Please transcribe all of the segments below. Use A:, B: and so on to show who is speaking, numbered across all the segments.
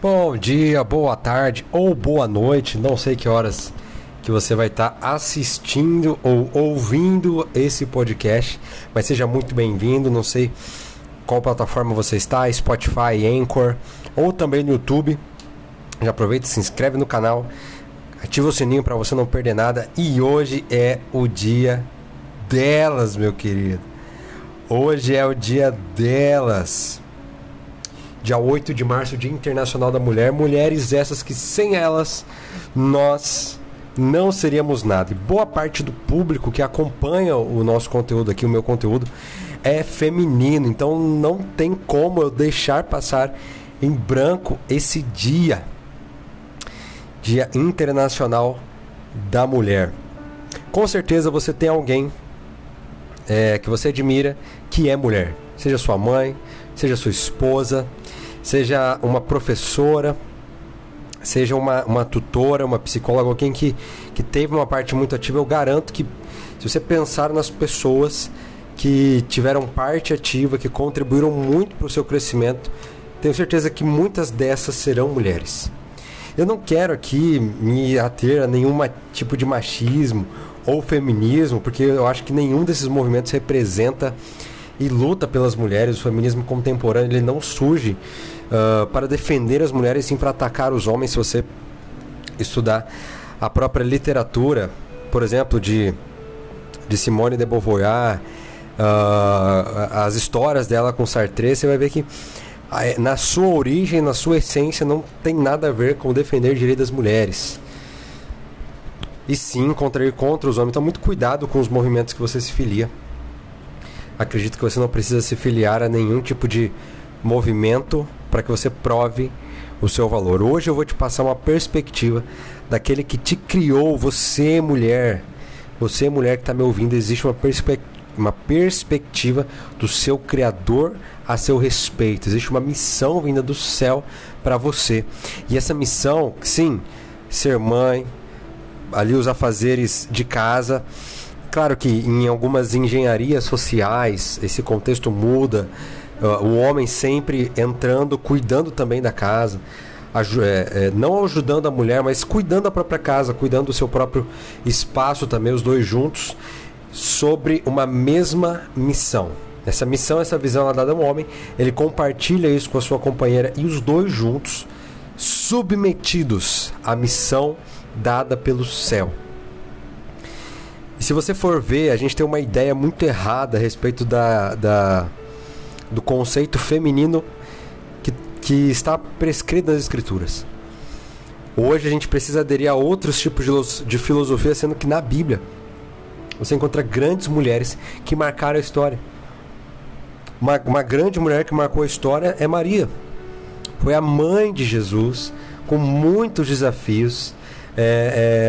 A: Bom dia, boa tarde ou boa noite, não sei que horas que você vai estar tá assistindo ou ouvindo esse podcast, mas seja muito bem-vindo. Não sei qual plataforma você está, Spotify, Anchor ou também no YouTube. Já aproveita, se inscreve no canal, ativa o sininho para você não perder nada. E hoje é o dia delas, meu querido. Hoje é o dia delas dia 8 de março, Dia Internacional da Mulher. Mulheres essas que sem elas nós não seríamos nada. E boa parte do público que acompanha o nosso conteúdo aqui, o meu conteúdo, é feminino. Então não tem como eu deixar passar em branco esse dia. Dia Internacional da Mulher. Com certeza você tem alguém é, que você admira que é mulher. Seja sua mãe, seja sua esposa, seja uma professora, seja uma, uma tutora, uma psicóloga, alguém que, que teve uma parte muito ativa, eu garanto que se você pensar nas pessoas que tiveram parte ativa, que contribuíram muito para o seu crescimento, tenho certeza que muitas dessas serão mulheres. Eu não quero aqui me ater a nenhum tipo de machismo ou feminismo, porque eu acho que nenhum desses movimentos representa e luta pelas mulheres. O feminismo contemporâneo ele não surge uh, para defender as mulheres, sim para atacar os homens. Se você estudar a própria literatura, por exemplo, de, de Simone de Beauvoir, uh, as histórias dela com Sartre, você vai ver que na sua origem, na sua essência, não tem nada a ver com defender direitos das mulheres. E sim contra contra os homens. Então, muito cuidado com os movimentos que você se filia. Acredito que você não precisa se filiar a nenhum tipo de movimento para que você prove o seu valor. Hoje eu vou te passar uma perspectiva daquele que te criou, você mulher. Você mulher que está me ouvindo, existe uma, perspe uma perspectiva do seu Criador a seu respeito. Existe uma missão vinda do céu para você. E essa missão, sim, ser mãe, ali os afazeres de casa. Claro que em algumas engenharias sociais esse contexto muda, Uh, o homem sempre entrando, cuidando também da casa. É, é, não ajudando a mulher, mas cuidando da própria casa, cuidando do seu próprio espaço também, os dois juntos, sobre uma mesma missão. Essa missão, essa visão é dada ao homem, ele compartilha isso com a sua companheira e os dois juntos, submetidos à missão dada pelo céu. E se você for ver, a gente tem uma ideia muito errada a respeito da, da do conceito feminino que, que está prescrito nas escrituras. Hoje a gente precisa aderir a outros tipos de filosofia, sendo que na Bíblia você encontra grandes mulheres que marcaram a história. Uma, uma grande mulher que marcou a história é Maria. Foi a mãe de Jesus, com muitos desafios.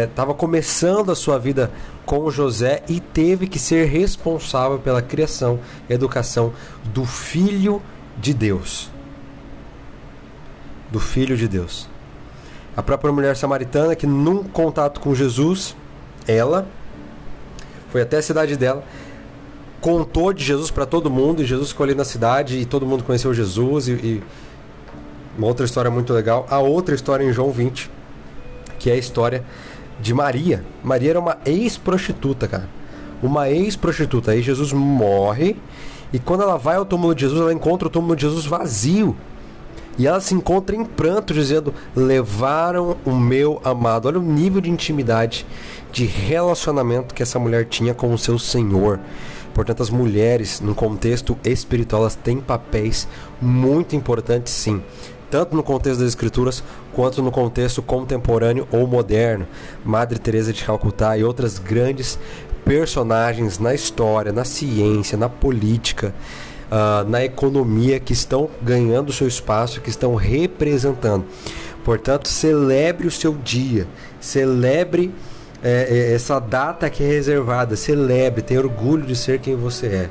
A: Estava é, é, começando a sua vida com José e teve que ser responsável pela criação e educação do filho de Deus. Do filho de Deus. A própria mulher samaritana que num contato com Jesus, ela foi até a cidade dela, contou de Jesus para todo mundo, e Jesus ficou ali na cidade e todo mundo conheceu Jesus e, e uma outra história muito legal. A outra história em João 20, que é a história de Maria. Maria era uma ex-prostituta, cara. Uma ex-prostituta. Aí Jesus morre. E quando ela vai ao túmulo de Jesus, ela encontra o túmulo de Jesus vazio. E ela se encontra em pranto, dizendo: Levaram o meu amado. Olha o nível de intimidade, de relacionamento que essa mulher tinha com o seu Senhor. Portanto, as mulheres, no contexto espiritual, elas têm papéis muito importantes, sim tanto no contexto das escrituras quanto no contexto contemporâneo ou moderno. Madre Teresa de Calcutá e outras grandes personagens na história, na ciência, na política, uh, na economia que estão ganhando seu espaço, que estão representando. Portanto, celebre o seu dia, celebre é, essa data que é reservada, celebre, tenha orgulho de ser quem você é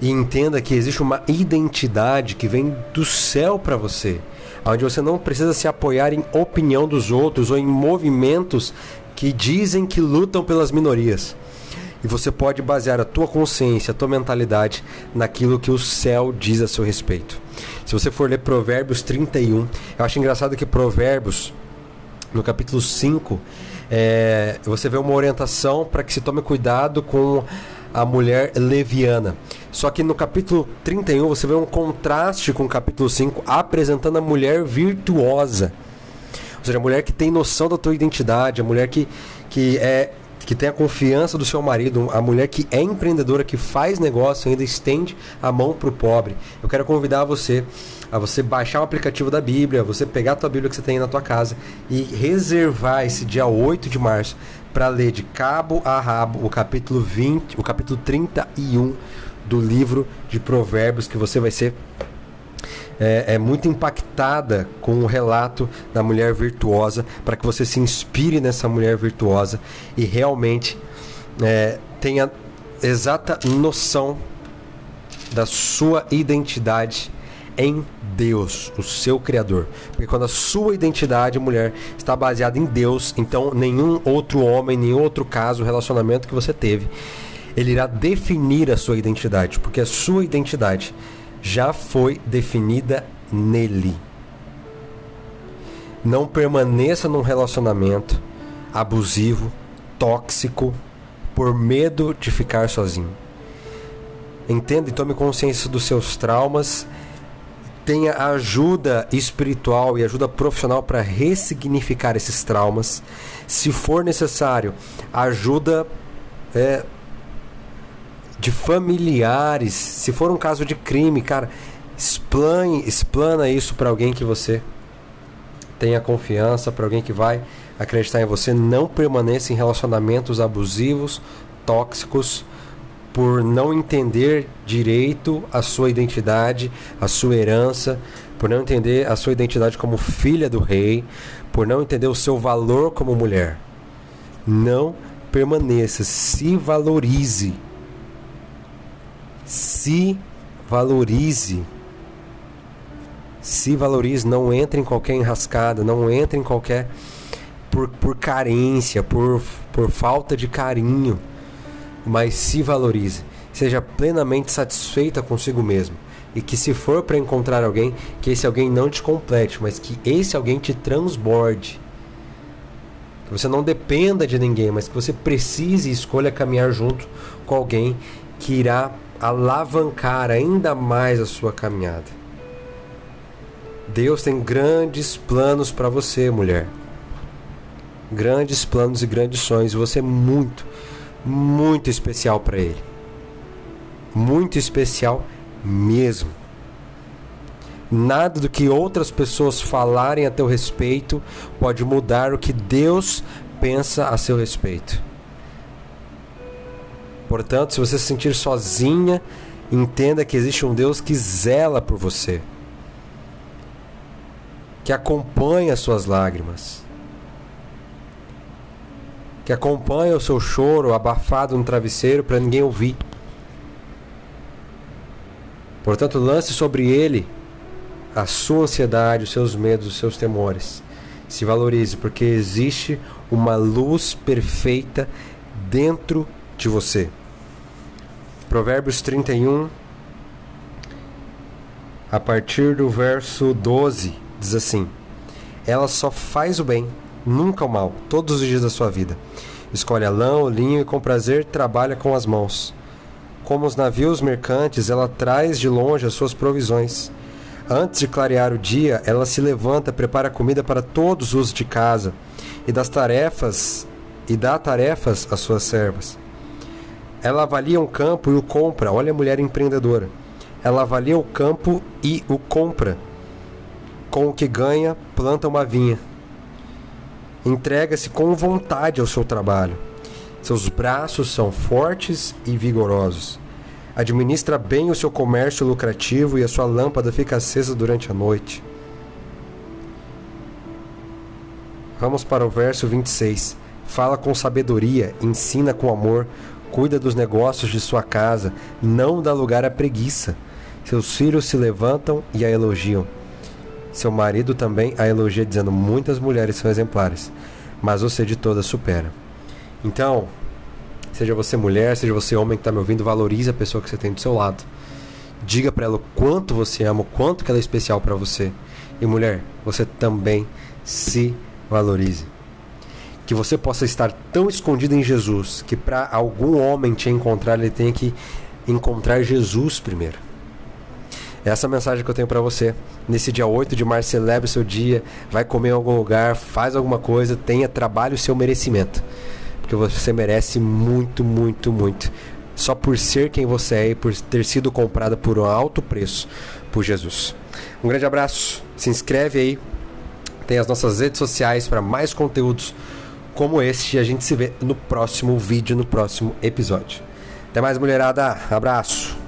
A: e entenda que existe uma identidade que vem do céu para você, onde você não precisa se apoiar em opinião dos outros ou em movimentos que dizem que lutam pelas minorias. E você pode basear a tua consciência, a tua mentalidade naquilo que o céu diz a seu respeito. Se você for ler Provérbios 31, eu acho engraçado que Provérbios, no capítulo 5, é, você vê uma orientação para que se tome cuidado com a mulher leviana. Só que no capítulo 31 você vê um contraste com o capítulo 5, apresentando a mulher virtuosa. Ou seja, a mulher que tem noção da tua identidade, a mulher que, que é que tem a confiança do seu marido, a mulher que é empreendedora, que faz negócio, ainda estende a mão para o pobre. Eu quero convidar você a você baixar o aplicativo da Bíblia, você pegar a tua Bíblia que você tem na tua casa e reservar esse dia 8 de março para ler de cabo a rabo o capítulo 20, o capítulo 31 do livro de Provérbios, que você vai ser é, é, muito impactada com o relato da mulher virtuosa, para que você se inspire nessa mulher virtuosa e realmente é, tenha exata noção da sua identidade em Deus, o seu Criador. Porque quando a sua identidade, mulher, está baseada em Deus, então nenhum outro homem, nenhum outro caso, relacionamento que você teve, ele irá definir a sua identidade, porque a sua identidade já foi definida nele. Não permaneça num relacionamento abusivo, tóxico, por medo de ficar sozinho. Entenda e tome consciência dos seus traumas. Tenha ajuda espiritual e ajuda profissional para ressignificar esses traumas. Se for necessário, ajuda é, de familiares, se for um caso de crime, cara, explane, explana isso para alguém que você tenha confiança, para alguém que vai acreditar em você, não permaneça em relacionamentos abusivos, tóxicos, por não entender direito a sua identidade, a sua herança, por não entender a sua identidade como filha do rei, por não entender o seu valor como mulher. Não permaneça, se valorize se valorize. Se valorize, não entre em qualquer enrascada, não entre em qualquer por, por carência, por, por falta de carinho, mas se valorize. Seja plenamente satisfeita consigo mesmo. E que se for para encontrar alguém, que esse alguém não te complete, mas que esse alguém te transborde. Que você não dependa de ninguém, mas que você precise e escolha caminhar junto com alguém que irá alavancar ainda mais a sua caminhada. Deus tem grandes planos para você, mulher. Grandes planos e grandes sonhos. Você é muito, muito especial para Ele. Muito especial mesmo. Nada do que outras pessoas falarem a teu respeito pode mudar o que Deus pensa a seu respeito. Portanto, se você se sentir sozinha, entenda que existe um Deus que zela por você, que acompanha as suas lágrimas, que acompanha o seu choro abafado no travesseiro para ninguém ouvir. Portanto, lance sobre ele a sua ansiedade, os seus medos, os seus temores. Se valorize, porque existe uma luz perfeita dentro de você. Provérbios 31, a partir do verso 12, diz assim: Ela só faz o bem, nunca o mal, todos os dias da sua vida. Escolhe a lã, o linho e com prazer trabalha com as mãos. Como os navios mercantes, ela traz de longe as suas provisões. Antes de clarear o dia, ela se levanta, prepara comida para todos os de casa e das tarefas e dá tarefas às suas servas. Ela avalia um campo e o compra. Olha a mulher empreendedora. Ela avalia o campo e o compra. Com o que ganha, planta uma vinha. Entrega-se com vontade ao seu trabalho. Seus braços são fortes e vigorosos. Administra bem o seu comércio lucrativo e a sua lâmpada fica acesa durante a noite. Vamos para o verso 26. Fala com sabedoria, ensina com amor, cuida dos negócios de sua casa, não dá lugar à preguiça. Seus filhos se levantam e a elogiam. Seu marido também a elogia, dizendo: Muitas mulheres são exemplares, mas você de todas supera. Então, seja você mulher, seja você homem que está me ouvindo, valorize a pessoa que você tem do seu lado. Diga para ela o quanto você ama, o quanto ela é especial para você. E mulher, você também se valorize. Que você possa estar tão escondido em Jesus que para algum homem te encontrar, ele tenha que encontrar Jesus primeiro. Essa mensagem que eu tenho para você. Nesse dia 8 de março, celebre o seu dia, vai comer em algum lugar, faz alguma coisa, tenha trabalho o seu merecimento. Porque você merece muito, muito, muito. Só por ser quem você é e por ter sido comprada por um alto preço por Jesus. Um grande abraço, se inscreve aí, tem as nossas redes sociais para mais conteúdos como este e a gente se vê no próximo vídeo, no próximo episódio. Até mais, mulherada. Abraço.